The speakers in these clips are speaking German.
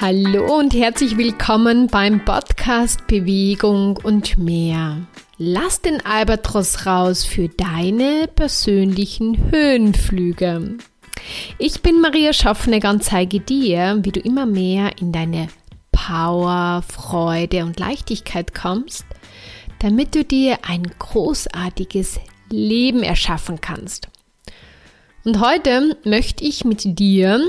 Hallo und herzlich willkommen beim Podcast Bewegung und mehr. Lass den Albatros raus für deine persönlichen Höhenflüge. Ich bin Maria Schaffner und zeige dir, wie du immer mehr in deine Power, Freude und Leichtigkeit kommst, damit du dir ein großartiges Leben erschaffen kannst. Und heute möchte ich mit dir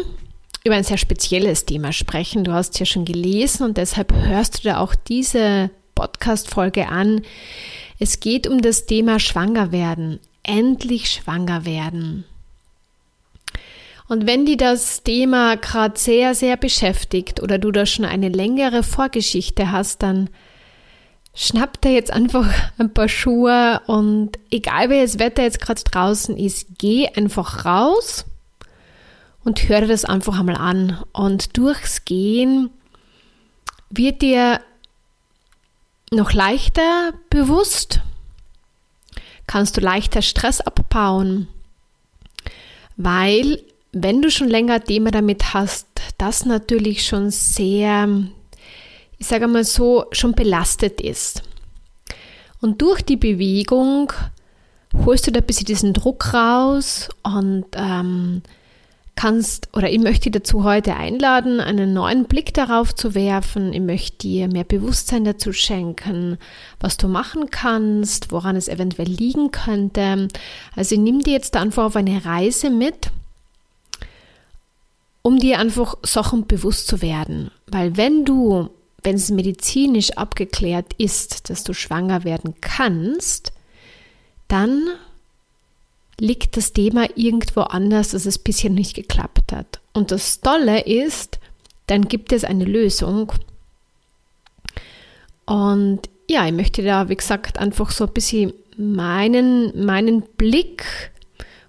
über ein sehr spezielles Thema sprechen. Du hast ja schon gelesen und deshalb hörst du da auch diese Podcast-Folge an. Es geht um das Thema Schwanger werden. Endlich schwanger werden. Und wenn dir das Thema gerade sehr, sehr beschäftigt oder du da schon eine längere Vorgeschichte hast, dann schnapp dir jetzt einfach ein paar Schuhe und egal welches Wetter jetzt gerade draußen ist, geh einfach raus und höre das einfach einmal an. Und durchs Gehen wird dir noch leichter bewusst, kannst du leichter Stress abbauen, weil wenn du schon länger Thema damit hast, das natürlich schon sehr, ich sage mal so, schon belastet ist. Und durch die Bewegung holst du da ein bisschen diesen Druck raus und ähm, kannst oder ich möchte dich dazu heute einladen, einen neuen Blick darauf zu werfen. Ich möchte dir mehr Bewusstsein dazu schenken, was du machen kannst, woran es eventuell liegen könnte. Also ich nehme dir jetzt einfach auf eine Reise mit, um dir einfach Sachen bewusst zu werden. Weil wenn du, wenn es medizinisch abgeklärt ist, dass du schwanger werden kannst, dann liegt das Thema irgendwo anders, dass es bisher nicht geklappt hat. Und das Tolle ist, dann gibt es eine Lösung. Und ja, ich möchte da, wie gesagt, einfach so ein bisschen meinen, meinen Blick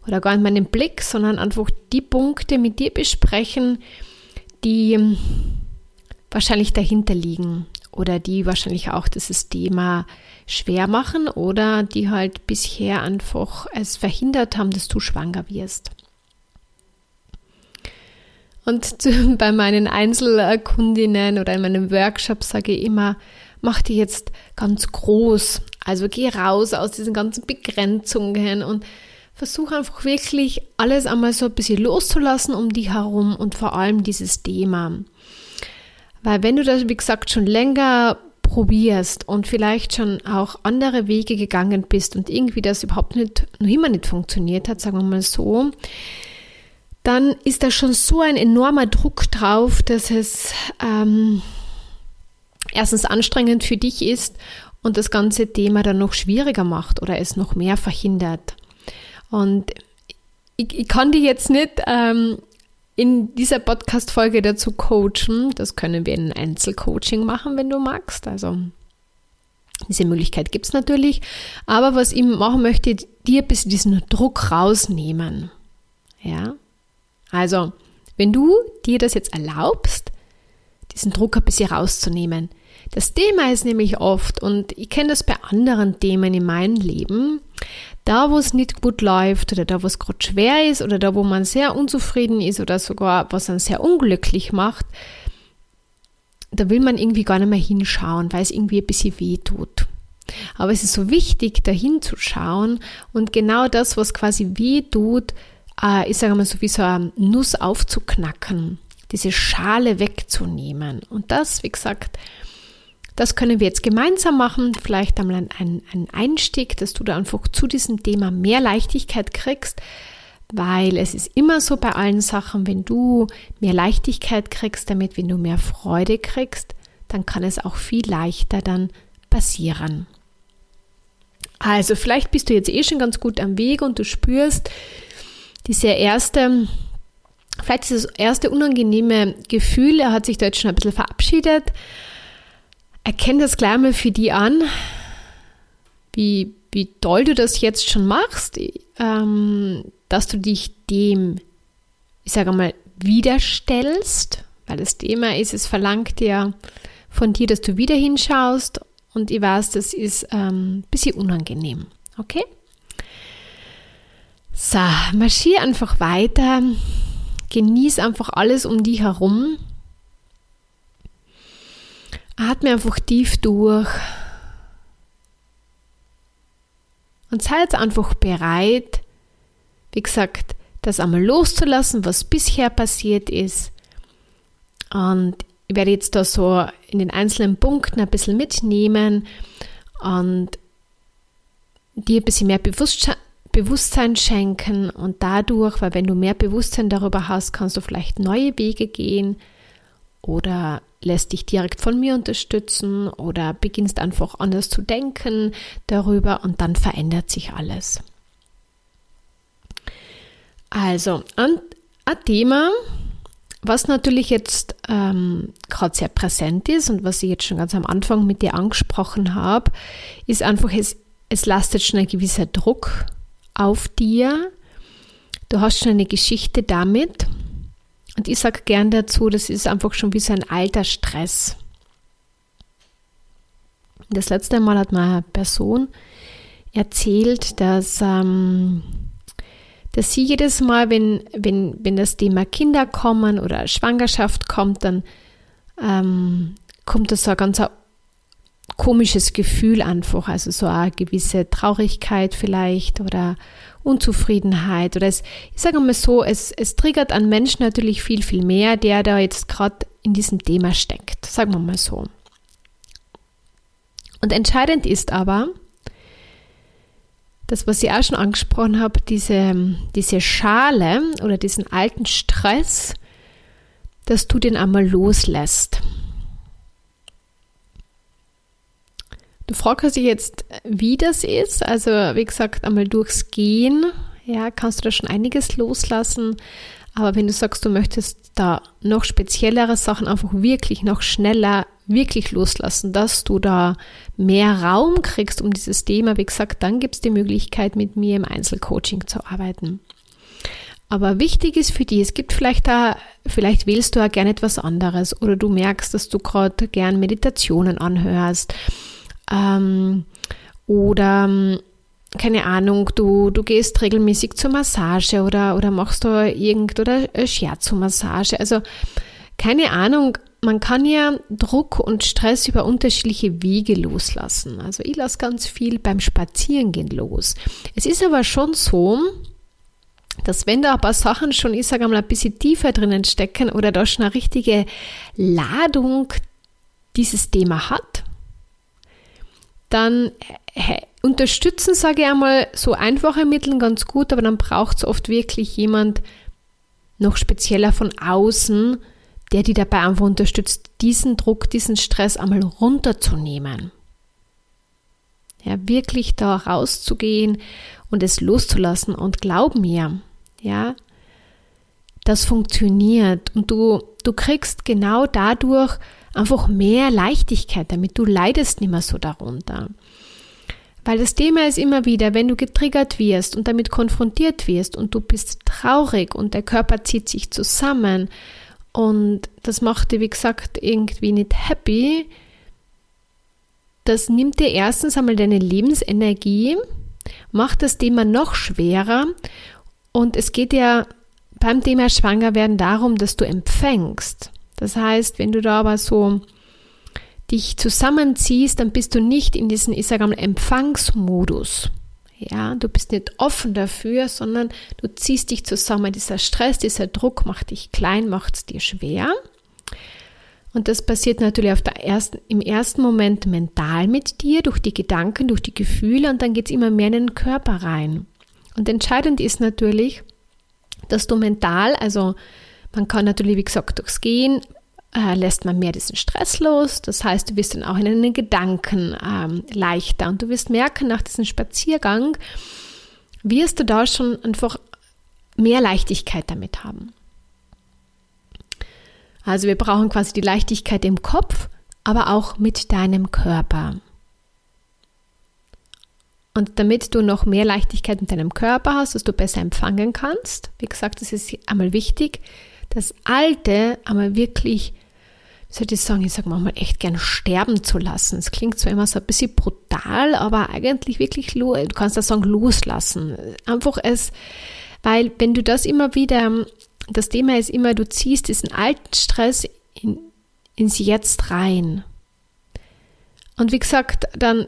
oder gar nicht meinen Blick, sondern einfach die Punkte mit dir besprechen, die wahrscheinlich dahinter liegen oder die wahrscheinlich auch dieses Thema schwer machen oder die halt bisher einfach es verhindert haben, dass du schwanger wirst. Und bei meinen Einzelkundinnen oder in meinem Workshop sage ich immer, mach die jetzt ganz groß. Also geh raus aus diesen ganzen Begrenzungen und versuch einfach wirklich alles einmal so ein bisschen loszulassen um dich herum und vor allem dieses Thema. Weil wenn du das, wie gesagt, schon länger probierst und vielleicht schon auch andere Wege gegangen bist und irgendwie das überhaupt nicht, noch immer nicht funktioniert hat, sagen wir mal so, dann ist da schon so ein enormer Druck drauf, dass es ähm, erstens anstrengend für dich ist und das ganze Thema dann noch schwieriger macht oder es noch mehr verhindert. Und ich, ich kann dir jetzt nicht ähm, in dieser Podcast-Folge dazu coachen. Das können wir in Einzelcoaching machen, wenn du magst. Also diese Möglichkeit gibt es natürlich. Aber was ich machen möchte, dir bisschen diesen Druck rausnehmen. Ja. Also, wenn du dir das jetzt erlaubst, diesen Druck ein bisschen rauszunehmen. Das Thema ist nämlich oft, und ich kenne das bei anderen Themen in meinem Leben, da, wo es nicht gut läuft oder da, wo es gerade schwer ist oder da, wo man sehr unzufrieden ist oder sogar was einen sehr unglücklich macht, da will man irgendwie gar nicht mehr hinschauen, weil es irgendwie ein bisschen weh tut. Aber es ist so wichtig, da hinzuschauen und genau das, was quasi weh tut, äh, ich sage mal so wie so eine Nuss aufzuknacken, diese Schale wegzunehmen. Und das, wie gesagt, das können wir jetzt gemeinsam machen. Vielleicht einmal ein, ein Einstieg, dass du da einfach zu diesem Thema mehr Leichtigkeit kriegst, weil es ist immer so bei allen Sachen, wenn du mehr Leichtigkeit kriegst, damit wenn du mehr Freude kriegst, dann kann es auch viel leichter dann passieren. Also vielleicht bist du jetzt eh schon ganz gut am Weg und du spürst diese erste, vielleicht dieses erste unangenehme Gefühl, er hat sich da jetzt schon ein bisschen verabschiedet, erkenne das gleich mal für die an, wie, wie toll du das jetzt schon machst, ähm, dass du dich dem, ich sage mal, widerstellst, weil das Thema ist, es verlangt ja von dir, dass du wieder hinschaust und ich weiß, das ist ähm, ein bisschen unangenehm. Okay? So, marschier einfach weiter, genieß einfach alles um dich herum Atme einfach tief durch. Und sei jetzt einfach bereit, wie gesagt, das einmal loszulassen, was bisher passiert ist. Und ich werde jetzt da so in den einzelnen Punkten ein bisschen mitnehmen und dir ein bisschen mehr Bewusstsein, schenken und dadurch, weil wenn du mehr Bewusstsein darüber hast, kannst du vielleicht neue Wege gehen oder lässt dich direkt von mir unterstützen oder beginnst einfach anders zu denken darüber und dann verändert sich alles. Also, ein, Thema, was natürlich jetzt ähm, gerade sehr präsent ist und was ich jetzt schon ganz am Anfang mit dir angesprochen habe, ist einfach, es, es lastet schon ein gewisser Druck auf dir. Du hast schon eine Geschichte damit und ich sage gern dazu, das ist einfach schon wie so ein alter Stress. Das letzte Mal hat mir eine Person erzählt, dass, ähm, dass sie jedes Mal, wenn, wenn, wenn das Thema Kinder kommen oder Schwangerschaft kommt, dann ähm, kommt das so ein ganz komisches Gefühl einfach, also so eine gewisse Traurigkeit vielleicht oder Unzufriedenheit oder es, ich sage mal so, es, es triggert an Menschen natürlich viel, viel mehr, der da jetzt gerade in diesem Thema steckt, sagen wir mal so. Und entscheidend ist aber, das, was ich auch schon angesprochen habe, diese, diese Schale oder diesen alten Stress, dass du den einmal loslässt. Du fragst dich jetzt, wie das ist. Also, wie gesagt, einmal durchs Gehen, ja, kannst du da schon einiges loslassen. Aber wenn du sagst, du möchtest da noch speziellere Sachen einfach wirklich noch schneller wirklich loslassen, dass du da mehr Raum kriegst um dieses Thema, wie gesagt, dann gibt es die Möglichkeit, mit mir im Einzelcoaching zu arbeiten. Aber wichtig ist für die, es gibt vielleicht da, vielleicht wählst du ja gerne etwas anderes oder du merkst, dass du gerade gern Meditationen anhörst ähm, oder keine Ahnung, du, du gehst regelmäßig zur Massage oder, oder machst da irgend oder Shiatsu-Massage. Also keine Ahnung, man kann ja Druck und Stress über unterschiedliche Wege loslassen. Also ich lasse ganz viel beim Spazierengehen los. Es ist aber schon so, dass wenn da ein paar Sachen schon, ich sage mal, ein bisschen tiefer drinnen stecken oder da schon eine richtige Ladung dieses Thema hat, dann äh, unterstützen, sage ich einmal, so einfache Mittel ganz gut, aber dann braucht es oft wirklich jemand noch spezieller von außen, der die dabei einfach unterstützt, diesen Druck, diesen Stress einmal runterzunehmen. Ja, wirklich da rauszugehen und es loszulassen und glaub mir, ja, das funktioniert und du, du kriegst genau dadurch einfach mehr Leichtigkeit damit. Du leidest nicht mehr so darunter. Weil das Thema ist immer wieder, wenn du getriggert wirst und damit konfrontiert wirst und du bist traurig und der Körper zieht sich zusammen und das macht dir, wie gesagt, irgendwie nicht happy, das nimmt dir erstens einmal deine Lebensenergie, macht das Thema noch schwerer und es geht ja beim Thema Schwangerwerden darum, dass du empfängst. Das heißt, wenn du da aber so dich zusammenziehst, dann bist du nicht in diesem, ich sage mal, Empfangsmodus. Ja, du bist nicht offen dafür, sondern du ziehst dich zusammen. Dieser Stress, dieser Druck macht dich klein, macht es dir schwer. Und das passiert natürlich auf der ersten, im ersten Moment mental mit dir, durch die Gedanken, durch die Gefühle und dann geht es immer mehr in den Körper rein. Und entscheidend ist natürlich, dass du mental, also man kann natürlich, wie gesagt, durchs Gehen äh, lässt man mehr diesen Stress los. Das heißt, du wirst dann auch in den Gedanken ähm, leichter und du wirst merken, nach diesem Spaziergang wirst du da schon einfach mehr Leichtigkeit damit haben. Also wir brauchen quasi die Leichtigkeit im Kopf, aber auch mit deinem Körper. Und damit du noch mehr Leichtigkeit mit deinem Körper hast, dass du besser empfangen kannst, wie gesagt, das ist einmal wichtig, das Alte einmal wirklich, wie soll ich sagen, ich sage manchmal echt gern sterben zu lassen. Es klingt zwar immer so ein bisschen brutal, aber eigentlich wirklich, du kannst das sagen, loslassen. Einfach es, weil wenn du das immer wieder, das Thema ist immer, du ziehst diesen alten Stress in, ins Jetzt rein. Und wie gesagt, dann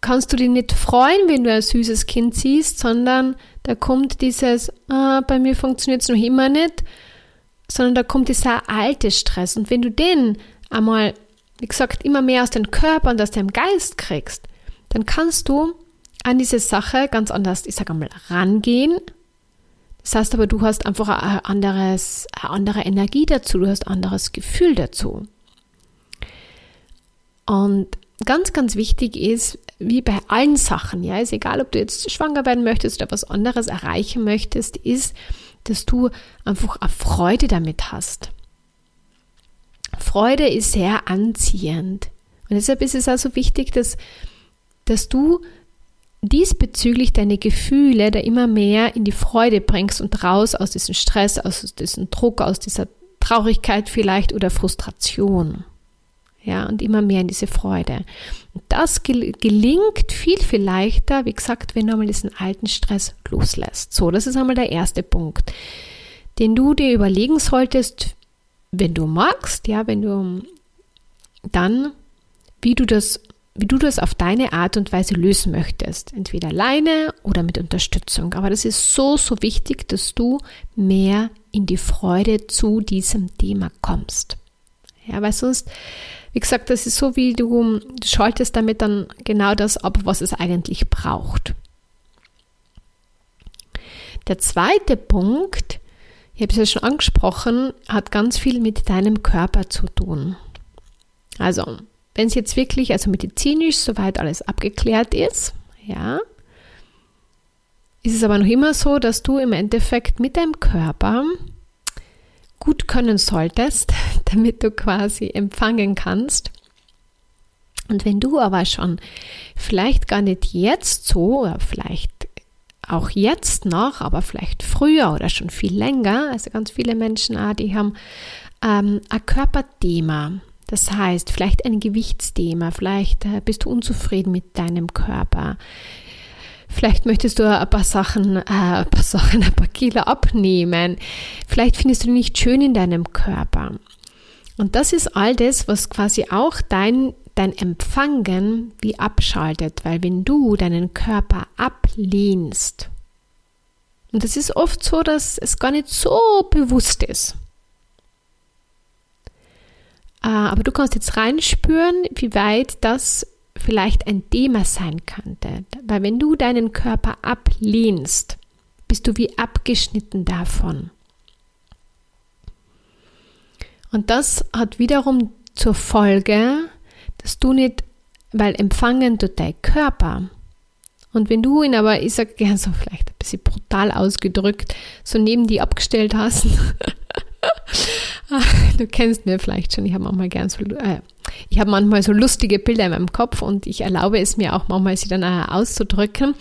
kannst du dich nicht freuen, wenn du ein süßes Kind siehst, sondern da kommt dieses, ah, bei mir funktioniert es noch immer nicht, sondern da kommt dieser alte Stress. Und wenn du den einmal, wie gesagt, immer mehr aus deinem Körper und aus deinem Geist kriegst, dann kannst du an diese Sache ganz anders, ich sage einmal, rangehen. Das heißt aber, du hast einfach ein anderes, eine andere Energie dazu, du hast ein anderes Gefühl dazu. Und ganz, ganz wichtig ist, wie bei allen Sachen, ja, ist egal, ob du jetzt schwanger werden möchtest oder was anderes erreichen möchtest, ist, dass du einfach eine Freude damit hast. Freude ist sehr anziehend. Und deshalb ist es also wichtig, dass, dass du diesbezüglich deine Gefühle da immer mehr in die Freude bringst und raus aus diesem Stress, aus diesem Druck, aus dieser Traurigkeit vielleicht oder Frustration ja, und immer mehr in diese Freude. Und das gel gelingt viel, viel leichter, wie gesagt, wenn du einmal diesen alten Stress loslässt. So, das ist einmal der erste Punkt, den du dir überlegen solltest, wenn du magst, ja, wenn du dann, wie du das, wie du das auf deine Art und Weise lösen möchtest. Entweder alleine oder mit Unterstützung. Aber das ist so, so wichtig, dass du mehr in die Freude zu diesem Thema kommst. Ja, weil sonst wie gesagt, das ist so, wie du, schaltest damit dann genau das ab, was es eigentlich braucht. Der zweite Punkt, ich habe es ja schon angesprochen, hat ganz viel mit deinem Körper zu tun. Also, wenn es jetzt wirklich, also medizinisch soweit alles abgeklärt ist, ja, ist es aber noch immer so, dass du im Endeffekt mit deinem Körper gut können solltest, damit du quasi empfangen kannst. Und wenn du aber schon vielleicht gar nicht jetzt so, oder vielleicht auch jetzt noch, aber vielleicht früher oder schon viel länger, also ganz viele Menschen, ah, die haben ähm, ein Körperthema. Das heißt, vielleicht ein Gewichtsthema, vielleicht äh, bist du unzufrieden mit deinem Körper. Vielleicht möchtest du ein paar Sachen, äh, ein paar Sachen, ein paar Kilo abnehmen. Vielleicht findest du nicht schön in deinem Körper. Und das ist all das, was quasi auch dein, dein Empfangen wie abschaltet, weil wenn du deinen Körper ablehnst, und das ist oft so, dass es gar nicht so bewusst ist. Äh, aber du kannst jetzt reinspüren, wie weit das vielleicht ein Thema sein könnte. Weil wenn du deinen Körper ablehnst, bist du wie abgeschnitten davon. Und das hat wiederum zur Folge, dass du nicht, weil empfangen tut dein Körper. Und wenn du ihn aber, ich sage gern so vielleicht ein bisschen brutal ausgedrückt, so neben die abgestellt hast, du kennst mir vielleicht schon, ich habe manchmal gern so, äh, ich habe manchmal so lustige Bilder in meinem Kopf und ich erlaube es mir auch manchmal, sie dann äh, auszudrücken.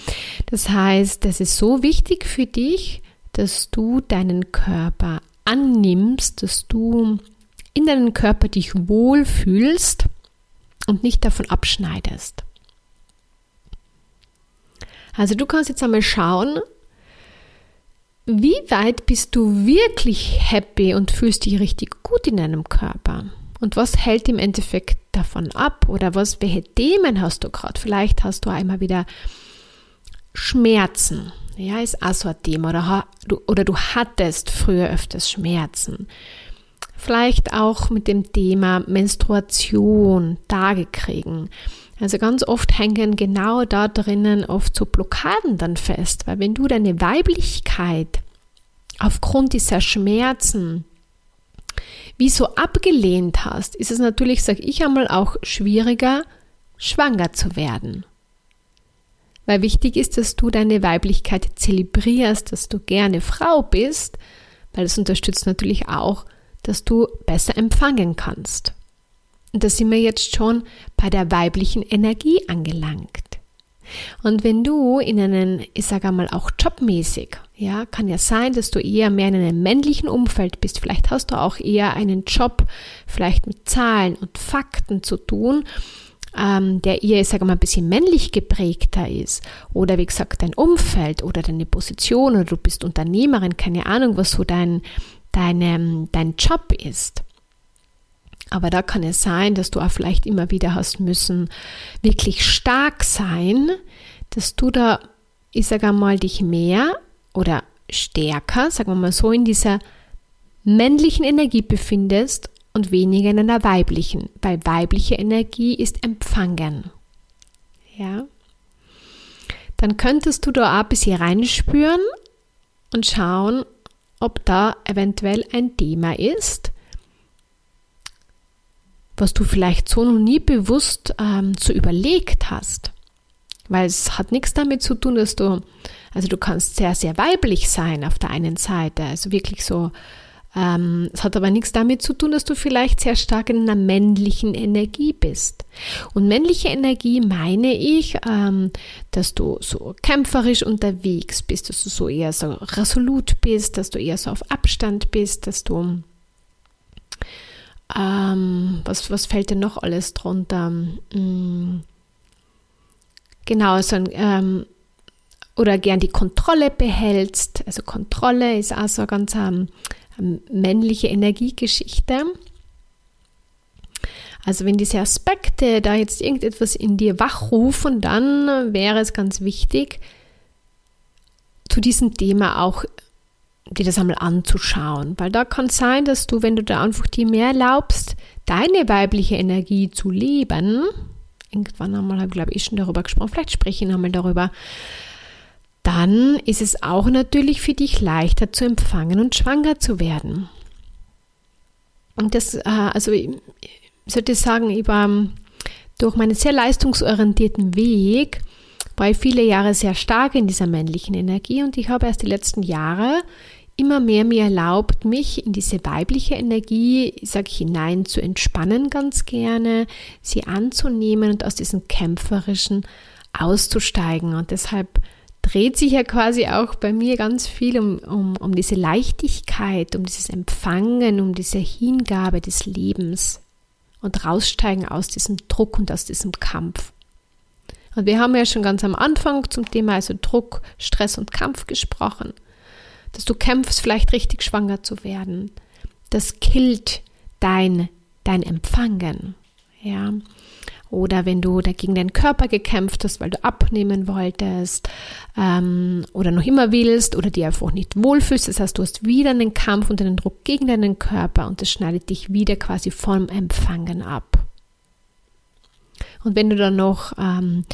Das heißt, das ist so wichtig für dich, dass du deinen Körper annimmst, dass du in deinem Körper dich wohlfühlst und nicht davon abschneidest. Also du kannst jetzt einmal schauen, wie weit bist du wirklich happy und fühlst dich richtig gut in deinem Körper? Und was hält im Endeffekt davon ab? Oder was, welche Themen hast du gerade? Vielleicht hast du einmal wieder Schmerzen. Ja, ist auch so ein Thema. Oder, oder du hattest früher öfters Schmerzen. Vielleicht auch mit dem Thema Menstruation, Tage kriegen. Also ganz oft hängen genau da drinnen oft so Blockaden dann fest, weil wenn du deine Weiblichkeit aufgrund dieser Schmerzen wie so abgelehnt hast, ist es natürlich, sage ich einmal, auch schwieriger, schwanger zu werden. Weil wichtig ist, dass du deine Weiblichkeit zelebrierst, dass du gerne Frau bist, weil es unterstützt natürlich auch, dass du besser empfangen kannst. Und da sind wir jetzt schon bei der weiblichen Energie angelangt. Und wenn du in einen, ich sage einmal auch jobmäßig, ja, kann ja sein, dass du eher mehr in einem männlichen Umfeld bist. Vielleicht hast du auch eher einen Job, vielleicht mit Zahlen und Fakten zu tun, ähm, der eher, ich sage mal, ein bisschen männlich geprägter ist. Oder wie gesagt, dein Umfeld oder deine Position oder du bist Unternehmerin, keine Ahnung, was so dein, dein, dein Job ist. Aber da kann es sein, dass du auch vielleicht immer wieder hast müssen, wirklich stark sein, dass du da, ich sage einmal, dich mehr oder stärker, sagen wir mal so, in dieser männlichen Energie befindest und weniger in einer weiblichen, weil weibliche Energie ist empfangen. Ja? Dann könntest du da auch ein bisschen reinspüren und schauen, ob da eventuell ein Thema ist, was du vielleicht so noch nie bewusst ähm, so überlegt hast. Weil es hat nichts damit zu tun, dass du, also du kannst sehr, sehr weiblich sein auf der einen Seite, also wirklich so ähm, es hat aber nichts damit zu tun, dass du vielleicht sehr stark in einer männlichen Energie bist. Und männliche Energie meine ich, ähm, dass du so kämpferisch unterwegs bist, dass du so eher so resolut bist, dass du eher so auf Abstand bist, dass du ähm, was, was fällt denn noch alles drunter? Hm, genau, so ein, ähm, oder gern die Kontrolle behältst. Also Kontrolle ist auch so ganz ähm, männliche Energiegeschichte. Also wenn diese Aspekte da jetzt irgendetwas in dir wachrufen, dann wäre es ganz wichtig, zu diesem Thema auch dir das einmal anzuschauen, weil da kann es sein, dass du, wenn du da einfach dir mehr erlaubst, deine weibliche Energie zu leben, irgendwann einmal habe ich glaube ich schon darüber gesprochen, vielleicht spreche ich nochmal darüber, dann ist es auch natürlich für dich leichter zu empfangen und schwanger zu werden. Und das, äh, also ich sollte sagen, ich war durch meinen sehr leistungsorientierten Weg, war ich viele Jahre sehr stark in dieser männlichen Energie und ich habe erst die letzten Jahre immer mehr mir erlaubt, mich in diese weibliche Energie, sage ich, hinein zu entspannen ganz gerne, sie anzunehmen und aus diesem kämpferischen auszusteigen. Und deshalb dreht sich ja quasi auch bei mir ganz viel um, um, um diese Leichtigkeit, um dieses Empfangen, um diese Hingabe des Lebens und raussteigen aus diesem Druck und aus diesem Kampf. Und wir haben ja schon ganz am Anfang zum Thema also Druck, Stress und Kampf gesprochen, dass du kämpfst, vielleicht richtig schwanger zu werden. Das killt dein, dein Empfangen. Ja. Oder wenn du dagegen deinen Körper gekämpft hast, weil du abnehmen wolltest ähm, oder noch immer willst oder dir einfach nicht wohlfühlst. Das heißt, du hast wieder einen Kampf und einen Druck gegen deinen Körper und das schneidet dich wieder quasi vom Empfangen ab. Und wenn du dann noch ähm,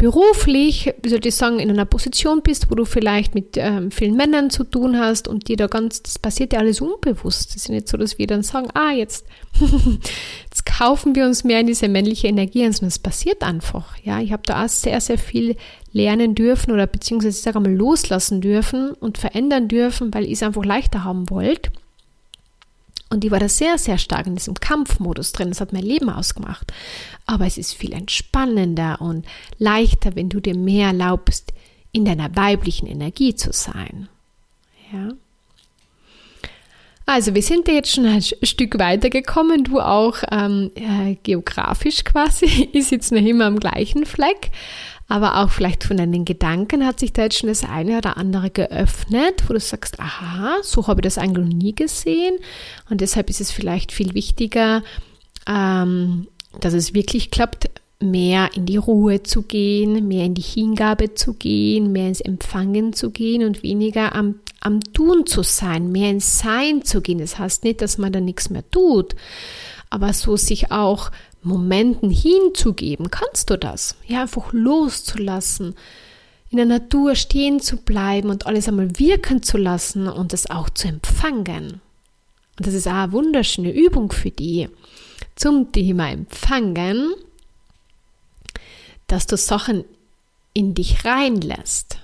beruflich, wie soll ich sagen, in einer Position bist, wo du vielleicht mit ähm, vielen Männern zu tun hast und dir da ganz, das passiert ja alles unbewusst. Es ist nicht so, dass wir dann sagen, ah, jetzt, jetzt kaufen wir uns mehr in diese männliche Energie, sondern es passiert einfach. Ja, ich habe da auch sehr, sehr viel lernen dürfen oder beziehungsweise ich sage einmal loslassen dürfen und verändern dürfen, weil ich es einfach leichter haben wollte. Und ich war da sehr, sehr stark in diesem Kampfmodus drin. Das hat mein Leben ausgemacht. Aber es ist viel entspannender und leichter, wenn du dir mehr erlaubst, in deiner weiblichen Energie zu sein. Ja. Also wir sind ja jetzt schon ein Stück weiter gekommen, du auch ähm, äh, geografisch quasi. Ich sitze noch immer am gleichen Fleck aber auch vielleicht von deinen Gedanken hat sich da jetzt schon das eine oder andere geöffnet, wo du sagst, aha, so habe ich das eigentlich noch nie gesehen und deshalb ist es vielleicht viel wichtiger, ähm, dass es wirklich klappt, mehr in die Ruhe zu gehen, mehr in die Hingabe zu gehen, mehr ins Empfangen zu gehen und weniger am, am Tun zu sein, mehr ins Sein zu gehen. Das heißt nicht, dass man da nichts mehr tut, aber so sich auch Momenten hinzugeben, kannst du das. Ja, einfach loszulassen, in der Natur stehen zu bleiben und alles einmal wirken zu lassen und es auch zu empfangen. Und das ist auch eine wunderschöne Übung für die zum Thema Empfangen, dass du Sachen in dich reinlässt.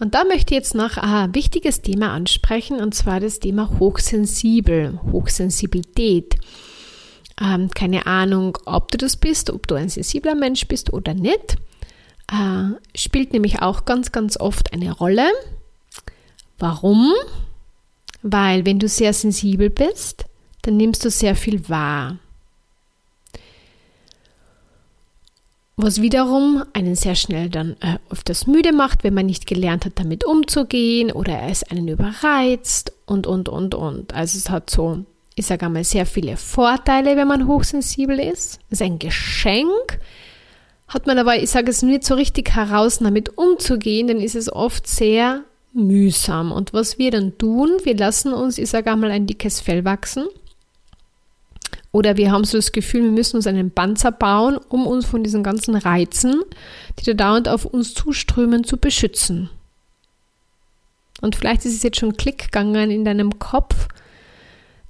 Und da möchte ich jetzt noch ein wichtiges Thema ansprechen, und zwar das Thema Hochsensibel, Hochsensibilität. Ähm, keine Ahnung, ob du das bist, ob du ein sensibler Mensch bist oder nicht. Äh, spielt nämlich auch ganz, ganz oft eine Rolle. Warum? Weil wenn du sehr sensibel bist, dann nimmst du sehr viel wahr. Was wiederum einen sehr schnell dann äh, öfters müde macht, wenn man nicht gelernt hat, damit umzugehen oder es einen überreizt und, und, und, und. Also es hat so ich sage einmal, sehr viele Vorteile, wenn man hochsensibel ist. Es ist ein Geschenk. Hat man aber, ich sage es nicht so richtig heraus, damit umzugehen, dann ist es oft sehr mühsam. Und was wir dann tun, wir lassen uns, ich sage einmal, ein dickes Fell wachsen. Oder wir haben so das Gefühl, wir müssen uns einen Panzer bauen, um uns von diesen ganzen Reizen, die da dauernd auf uns zuströmen, zu beschützen. Und vielleicht ist es jetzt schon Klick gegangen in deinem Kopf.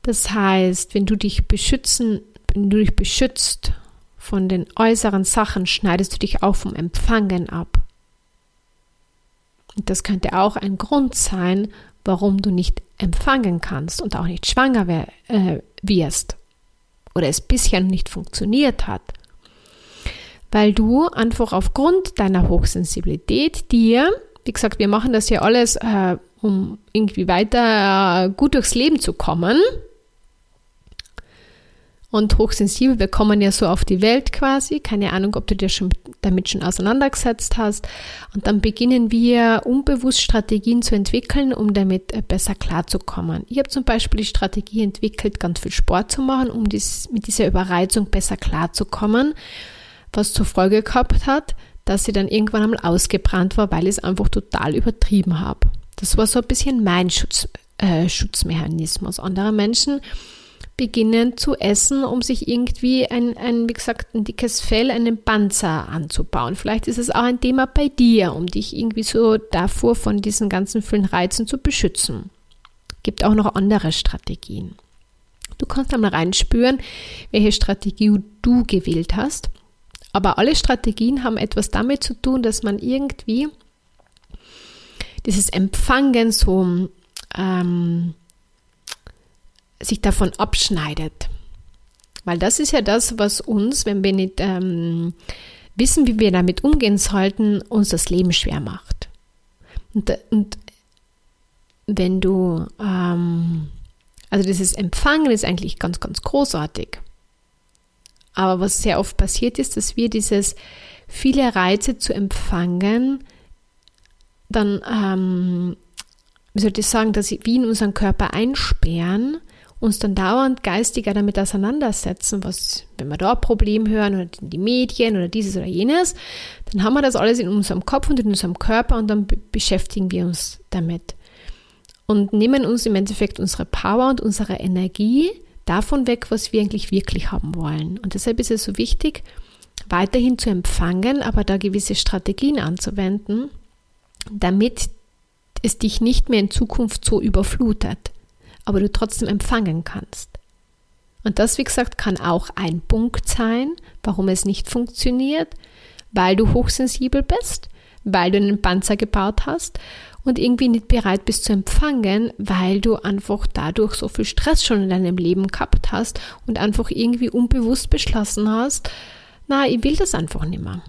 Das heißt, wenn du dich beschützen, wenn du dich beschützt von den äußeren Sachen, schneidest du dich auch vom Empfangen ab. Und das könnte auch ein Grund sein, warum du nicht empfangen kannst und auch nicht schwanger äh, wirst oder es bisher nicht funktioniert hat. Weil du einfach aufgrund deiner Hochsensibilität dir, wie gesagt, wir machen das ja alles, äh, um irgendwie weiter äh, gut durchs Leben zu kommen, und hochsensibel, wir kommen ja so auf die Welt quasi. Keine Ahnung, ob du dir schon damit schon auseinandergesetzt hast. Und dann beginnen wir unbewusst Strategien zu entwickeln, um damit äh, besser klarzukommen. Ich habe zum Beispiel die Strategie entwickelt, ganz viel Sport zu machen, um dies, mit dieser Überreizung besser klarzukommen, was zur Folge gehabt hat, dass sie dann irgendwann einmal ausgebrannt war, weil ich es einfach total übertrieben habe. Das war so ein bisschen mein Schutz, äh, Schutzmechanismus. Andere Menschen beginnen zu essen, um sich irgendwie ein, ein, wie gesagt, ein dickes Fell, einen Panzer anzubauen. Vielleicht ist es auch ein Thema bei dir, um dich irgendwie so davor von diesen ganzen vielen Reizen zu beschützen. Gibt auch noch andere Strategien. Du kannst einmal reinspüren, welche Strategie du gewählt hast. Aber alle Strategien haben etwas damit zu tun, dass man irgendwie dieses Empfangen so ähm, sich davon abschneidet. Weil das ist ja das, was uns, wenn wir nicht ähm, wissen, wie wir damit umgehen sollten, uns das Leben schwer macht. Und, und wenn du, ähm, also dieses Empfangen ist eigentlich ganz, ganz großartig. Aber was sehr oft passiert ist, dass wir dieses viele Reize zu empfangen, dann, ähm, wie soll ich sagen, dass sie wie in unseren Körper einsperren uns dann dauernd geistiger damit auseinandersetzen, was, wenn wir da ein Problem hören oder die Medien oder dieses oder jenes, dann haben wir das alles in unserem Kopf und in unserem Körper und dann beschäftigen wir uns damit und nehmen uns im Endeffekt unsere Power und unsere Energie davon weg, was wir eigentlich wirklich haben wollen. Und deshalb ist es so wichtig, weiterhin zu empfangen, aber da gewisse Strategien anzuwenden, damit es dich nicht mehr in Zukunft so überflutet aber du trotzdem empfangen kannst. Und das, wie gesagt, kann auch ein Punkt sein, warum es nicht funktioniert, weil du hochsensibel bist, weil du einen Panzer gebaut hast und irgendwie nicht bereit bist zu empfangen, weil du einfach dadurch so viel Stress schon in deinem Leben gehabt hast und einfach irgendwie unbewusst beschlossen hast, na, ich will das einfach nicht mehr.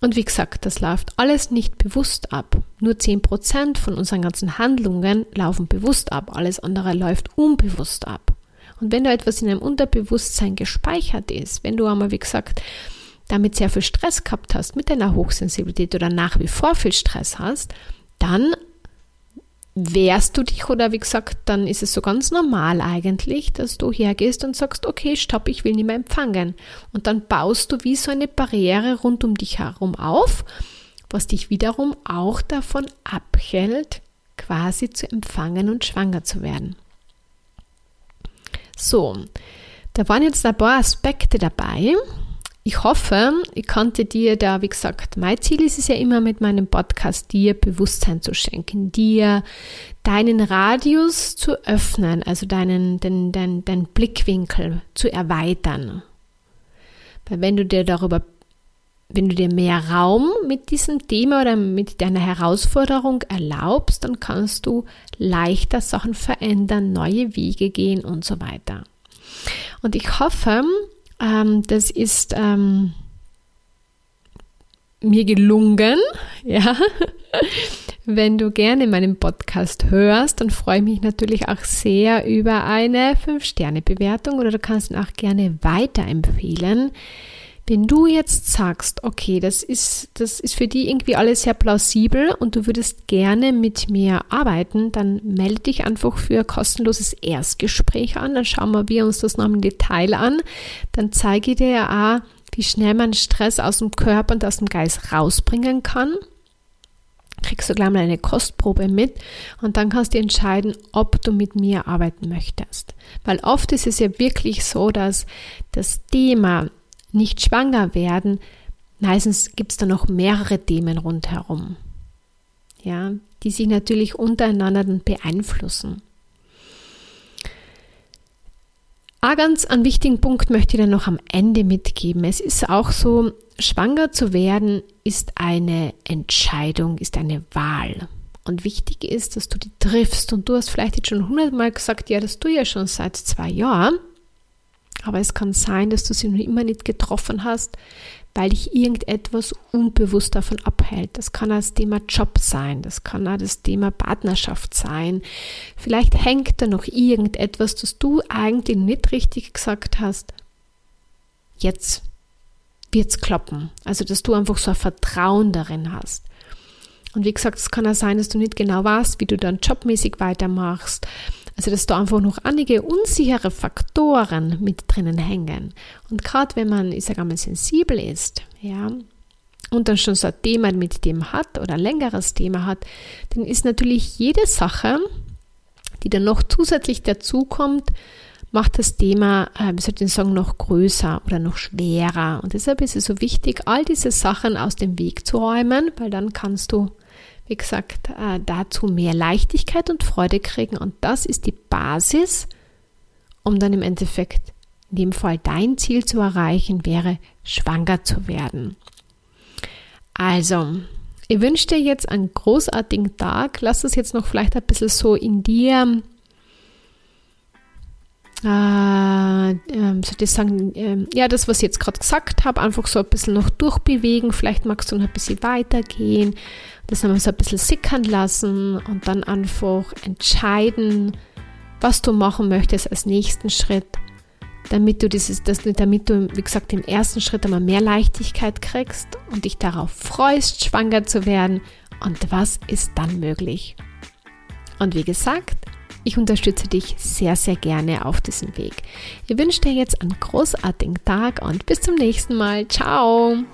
Und wie gesagt, das läuft alles nicht bewusst ab. Nur 10% von unseren ganzen Handlungen laufen bewusst ab, alles andere läuft unbewusst ab. Und wenn da etwas in einem Unterbewusstsein gespeichert ist, wenn du einmal, wie gesagt, damit sehr viel Stress gehabt hast mit deiner Hochsensibilität oder nach wie vor viel Stress hast, dann wehrst du dich oder wie gesagt, dann ist es so ganz normal eigentlich, dass du hergehst und sagst, okay, stopp, ich will nicht mehr empfangen. Und dann baust du wie so eine Barriere rund um dich herum auf, was dich wiederum auch davon abhält, quasi zu empfangen und schwanger zu werden. So, da waren jetzt ein paar Aspekte dabei, ich hoffe, ich konnte dir da, wie gesagt, mein Ziel ist es ja immer mit meinem Podcast, dir Bewusstsein zu schenken, dir deinen Radius zu öffnen, also deinen, den, den, den Blickwinkel zu erweitern. Weil wenn du dir darüber, wenn du dir mehr Raum mit diesem Thema oder mit deiner Herausforderung erlaubst, dann kannst du leichter Sachen verändern, neue Wege gehen und so weiter. Und ich hoffe, ähm, das ist ähm, mir gelungen, ja. Wenn du gerne meinen Podcast hörst, dann freue ich mich natürlich auch sehr über eine 5-Sterne-Bewertung oder du kannst ihn auch gerne weiterempfehlen. Wenn du jetzt sagst, okay, das ist, das ist für die irgendwie alles sehr plausibel und du würdest gerne mit mir arbeiten, dann melde dich einfach für ein kostenloses Erstgespräch an. Dann schauen wir, uns das noch im Detail an. Dann zeige ich dir ja auch, wie schnell man Stress aus dem Körper und aus dem Geist rausbringen kann. Kriegst du gleich mal eine Kostprobe mit und dann kannst du entscheiden, ob du mit mir arbeiten möchtest. Weil oft ist es ja wirklich so, dass das Thema nicht schwanger werden, meistens gibt es da noch mehrere Themen rundherum, ja, die sich natürlich untereinander dann beeinflussen. Ein ganz einen wichtigen Punkt möchte ich dann noch am Ende mitgeben. Es ist auch so, schwanger zu werden ist eine Entscheidung, ist eine Wahl. Und wichtig ist, dass du die triffst. Und du hast vielleicht jetzt schon hundertmal gesagt, ja, das tue ich ja schon seit zwei Jahren. Aber es kann sein, dass du sie noch immer nicht getroffen hast, weil dich irgendetwas unbewusst davon abhält. Das kann das Thema Job sein, das kann auch das Thema Partnerschaft sein. Vielleicht hängt da noch irgendetwas, das du eigentlich nicht richtig gesagt hast. Jetzt wird's klappen. Also, dass du einfach so ein Vertrauen darin hast. Und wie gesagt, es kann auch sein, dass du nicht genau weißt, wie du dann jobmäßig weitermachst also, dass da einfach noch einige unsichere Faktoren mit drinnen hängen. Und gerade wenn man, ich sage einmal, sensibel ist, ja, und dann schon so ein Thema mit dem hat oder ein längeres Thema hat, dann ist natürlich jede Sache, die dann noch zusätzlich dazukommt, macht das Thema, äh, wie soll ich sagen, noch größer oder noch schwerer. Und deshalb ist es so wichtig, all diese Sachen aus dem Weg zu räumen, weil dann kannst du wie gesagt, äh, dazu mehr Leichtigkeit und Freude kriegen. Und das ist die Basis, um dann im Endeffekt in dem Fall dein Ziel zu erreichen, wäre schwanger zu werden. Also, ich wünsche dir jetzt einen großartigen Tag. Lass es jetzt noch vielleicht ein bisschen so in dir äh, ähm, soll ich sagen, äh, ja, das, was ich jetzt gerade gesagt habe, einfach so ein bisschen noch durchbewegen. Vielleicht magst du noch ein bisschen weitergehen, das einmal so ein bisschen sickern lassen und dann einfach entscheiden, was du machen möchtest als nächsten Schritt, damit du dieses, das, damit du, wie gesagt, im ersten Schritt einmal mehr Leichtigkeit kriegst und dich darauf freust, schwanger zu werden. Und was ist dann möglich? Und wie gesagt, ich unterstütze dich sehr, sehr gerne auf diesem Weg. Ich wünsche dir jetzt einen großartigen Tag und bis zum nächsten Mal. Ciao!